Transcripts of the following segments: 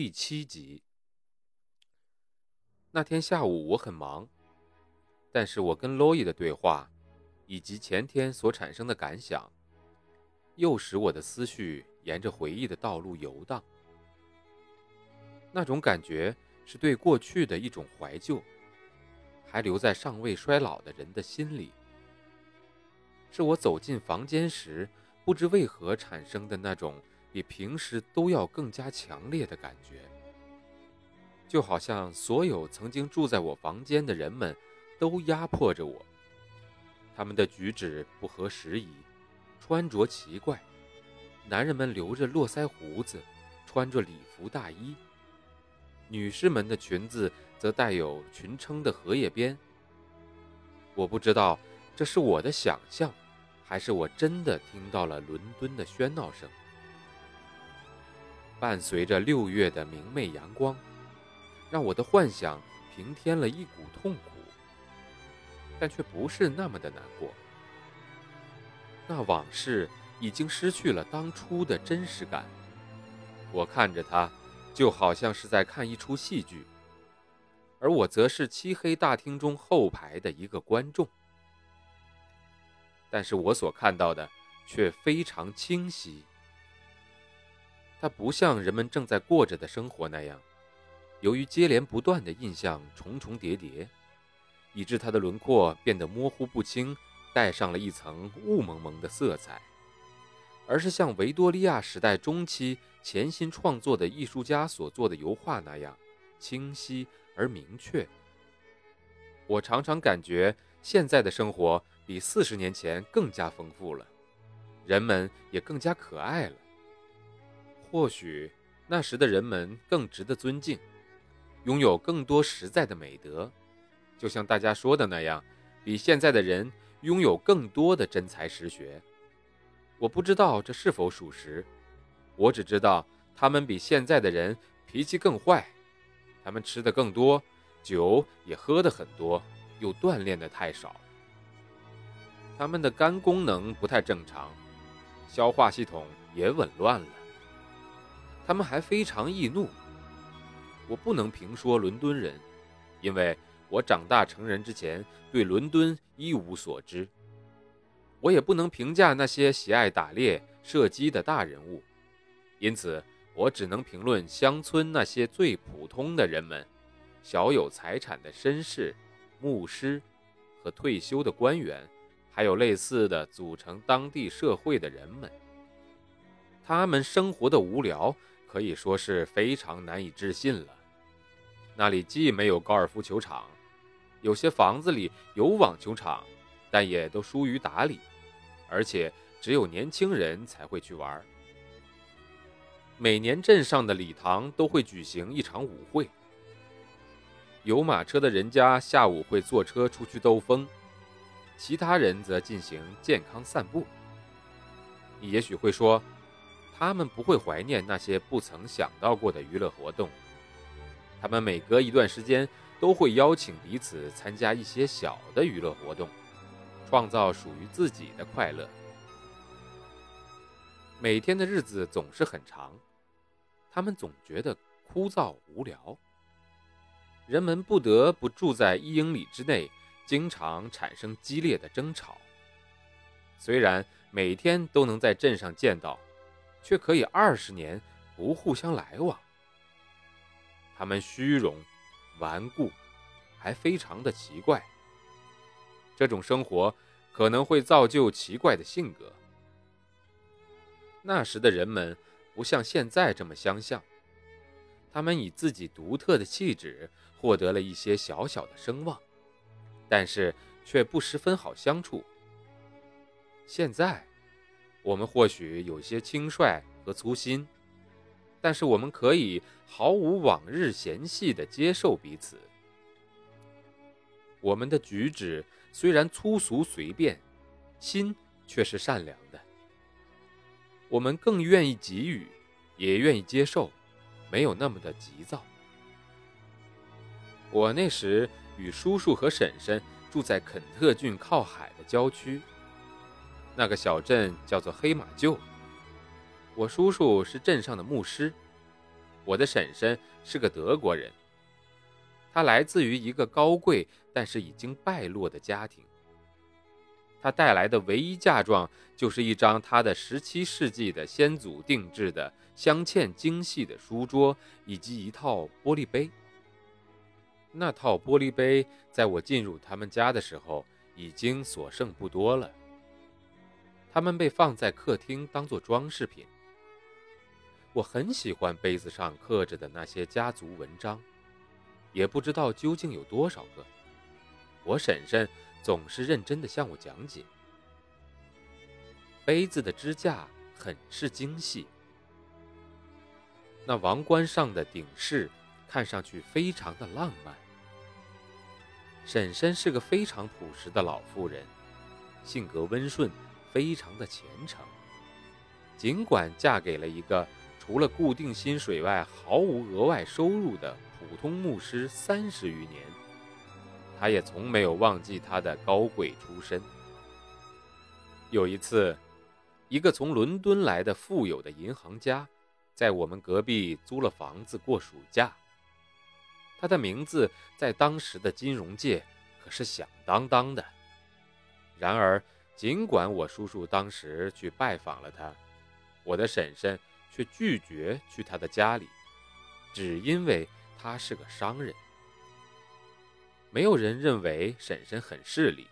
第七集。那天下午我很忙。但是我跟洛伊的对话，以及前天所产生的感想，又使我的思绪沿着回忆的道路游荡。那种感觉是对过去的一种怀旧，还留在尚未衰老的人的心里。是我走进房间时，不知为何产生的那种比平时都要更加强烈的感觉，就好像所有曾经住在我房间的人们。都压迫着我。他们的举止不合时宜，穿着奇怪。男人们留着络腮胡子，穿着礼服大衣；女士们的裙子则带有裙撑的荷叶边。我不知道这是我的想象，还是我真的听到了伦敦的喧闹声。伴随着六月的明媚阳光，让我的幻想平添了一股痛苦。但却不是那么的难过。那往事已经失去了当初的真实感。我看着他，就好像是在看一出戏剧，而我则是漆黑大厅中后排的一个观众。但是我所看到的却非常清晰。它不像人们正在过着的生活那样，由于接连不断的印象重重叠叠。以致它的轮廓变得模糊不清，带上了一层雾蒙蒙的色彩，而是像维多利亚时代中期潜心创作的艺术家所做的油画那样清晰而明确。我常常感觉现在的生活比四十年前更加丰富了，人们也更加可爱了。或许那时的人们更值得尊敬，拥有更多实在的美德。就像大家说的那样，比现在的人拥有更多的真才实学。我不知道这是否属实，我只知道他们比现在的人脾气更坏，他们吃的更多，酒也喝的很多，又锻炼的太少。他们的肝功能不太正常，消化系统也紊乱了。他们还非常易怒。我不能评说伦敦人，因为。我长大成人之前，对伦敦一无所知。我也不能评价那些喜爱打猎、射击的大人物，因此我只能评论乡村那些最普通的人们，小有财产的绅士、牧师和退休的官员，还有类似的组成当地社会的人们。他们生活的无聊可以说是非常难以置信了。那里既没有高尔夫球场。有些房子里有网球场，但也都疏于打理，而且只有年轻人才会去玩。每年镇上的礼堂都会举行一场舞会，有马车的人家下午会坐车出去兜风，其他人则进行健康散步。你也许会说，他们不会怀念那些不曾想到过的娱乐活动，他们每隔一段时间。都会邀请彼此参加一些小的娱乐活动，创造属于自己的快乐。每天的日子总是很长，他们总觉得枯燥无聊。人们不得不住在一英里之内，经常产生激烈的争吵。虽然每天都能在镇上见到，却可以二十年不互相来往。他们虚荣。顽固，还非常的奇怪。这种生活可能会造就奇怪的性格。那时的人们不像现在这么相像，他们以自己独特的气质获得了一些小小的声望，但是却不十分好相处。现在，我们或许有些轻率和粗心，但是我们可以毫无往日嫌隙地接受彼此。我们的举止虽然粗俗随便，心却是善良的。我们更愿意给予，也愿意接受，没有那么的急躁。我那时与叔叔和婶婶住在肯特郡靠海的郊区，那个小镇叫做黑马厩。我叔叔是镇上的牧师，我的婶婶是个德国人。他来自于一个高贵但是已经败落的家庭。他带来的唯一嫁妆就是一张他的17世纪的先祖定制的镶嵌精细的书桌，以及一套玻璃杯。那套玻璃杯在我进入他们家的时候已经所剩不多了。它们被放在客厅当做装饰品。我很喜欢杯子上刻着的那些家族文章。也不知道究竟有多少个。我婶婶总是认真地向我讲解。杯子的支架很是精细，那王冠上的顶饰看上去非常的浪漫。婶婶是个非常朴实的老妇人，性格温顺，非常的虔诚。尽管嫁给了一个除了固定薪水外毫无额外收入的。普通牧师三十余年，他也从没有忘记他的高贵出身。有一次，一个从伦敦来的富有的银行家，在我们隔壁租了房子过暑假。他的名字在当时的金融界可是响当当的。然而，尽管我叔叔当时去拜访了他，我的婶婶却拒绝去他的家里，只因为。他是个商人，没有人认为婶婶很势利。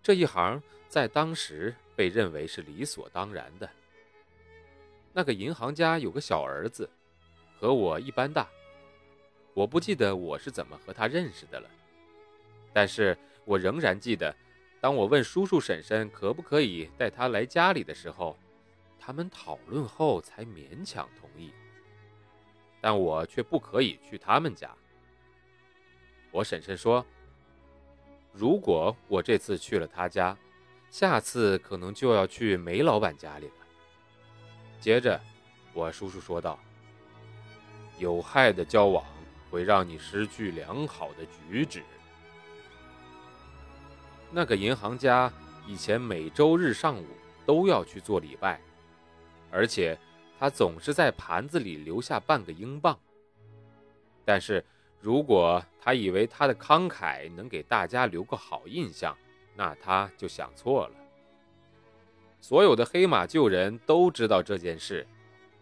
这一行在当时被认为是理所当然的。那个银行家有个小儿子，和我一般大。我不记得我是怎么和他认识的了，但是我仍然记得，当我问叔叔婶婶可不可以带他来家里的时候，他们讨论后才勉强同意。但我却不可以去他们家。我婶婶说：“如果我这次去了他家，下次可能就要去梅老板家里了。”接着，我叔叔说道：“有害的交往会让你失去良好的举止。”那个银行家以前每周日上午都要去做礼拜，而且。他总是在盘子里留下半个英镑，但是如果他以为他的慷慨能给大家留个好印象，那他就想错了。所有的黑马旧人都知道这件事，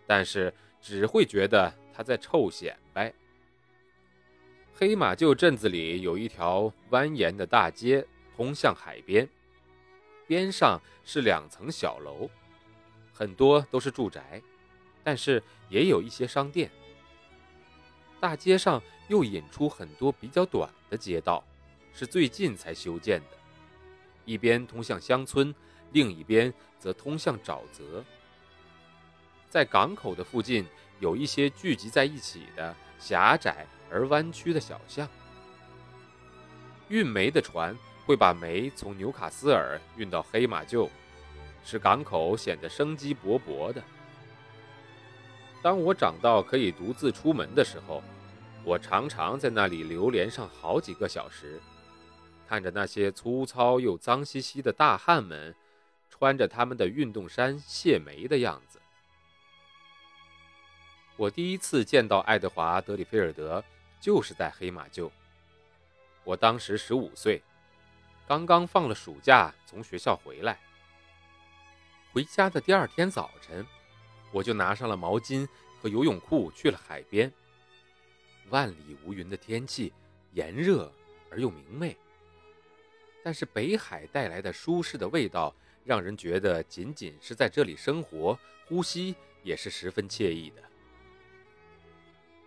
但是只会觉得他在臭显摆。黑马厩镇子里有一条蜿蜒的大街，通向海边，边上是两层小楼，很多都是住宅。但是也有一些商店。大街上又引出很多比较短的街道，是最近才修建的，一边通向乡村，另一边则通向沼泽。在港口的附近有一些聚集在一起的狭窄而弯曲的小巷。运煤的船会把煤从纽卡斯尔运到黑马厩，使港口显得生机勃勃的。当我长到可以独自出门的时候，我常常在那里流连上好几个小时，看着那些粗糙又脏兮兮的大汉们穿着他们的运动衫卸煤的样子。我第一次见到爱德华·德里菲尔德，就是在黑马厩。我当时十五岁，刚刚放了暑假从学校回来。回家的第二天早晨。我就拿上了毛巾和游泳裤去了海边。万里无云的天气，炎热而又明媚。但是北海带来的舒适的味道，让人觉得仅仅是在这里生活，呼吸也是十分惬意的。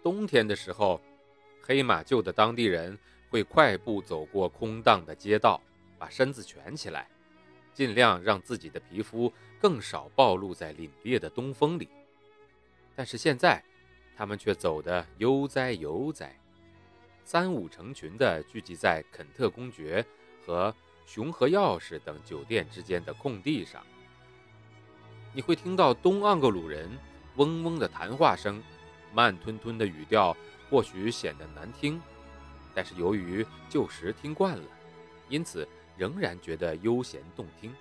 冬天的时候，黑马厩的当地人会快步走过空荡的街道，把身子蜷起来，尽量让自己的皮肤更少暴露在凛冽的东风里。但是现在，他们却走得悠哉悠哉，三五成群地聚集在肯特公爵和熊和钥匙等酒店之间的空地上。你会听到东盎格鲁人嗡嗡的谈话声，慢吞吞的语调或许显得难听，但是由于旧时听惯了，因此仍然觉得悠闲动听。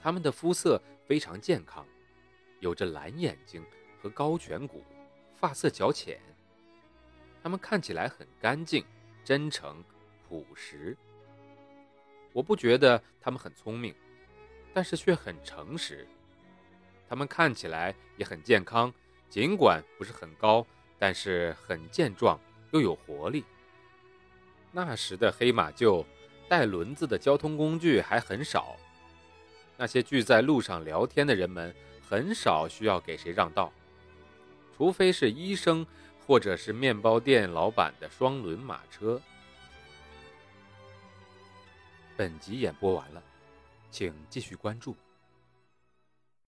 他们的肤色非常健康，有着蓝眼睛和高颧骨，发色较浅。他们看起来很干净、真诚、朴实。我不觉得他们很聪明，但是却很诚实。他们看起来也很健康，尽管不是很高，但是很健壮又有活力。那时的黑马厩带轮子的交通工具还很少，那些聚在路上聊天的人们很少需要给谁让道，除非是医生或者是面包店老板的双轮马车。本集演播完了，请继续关注。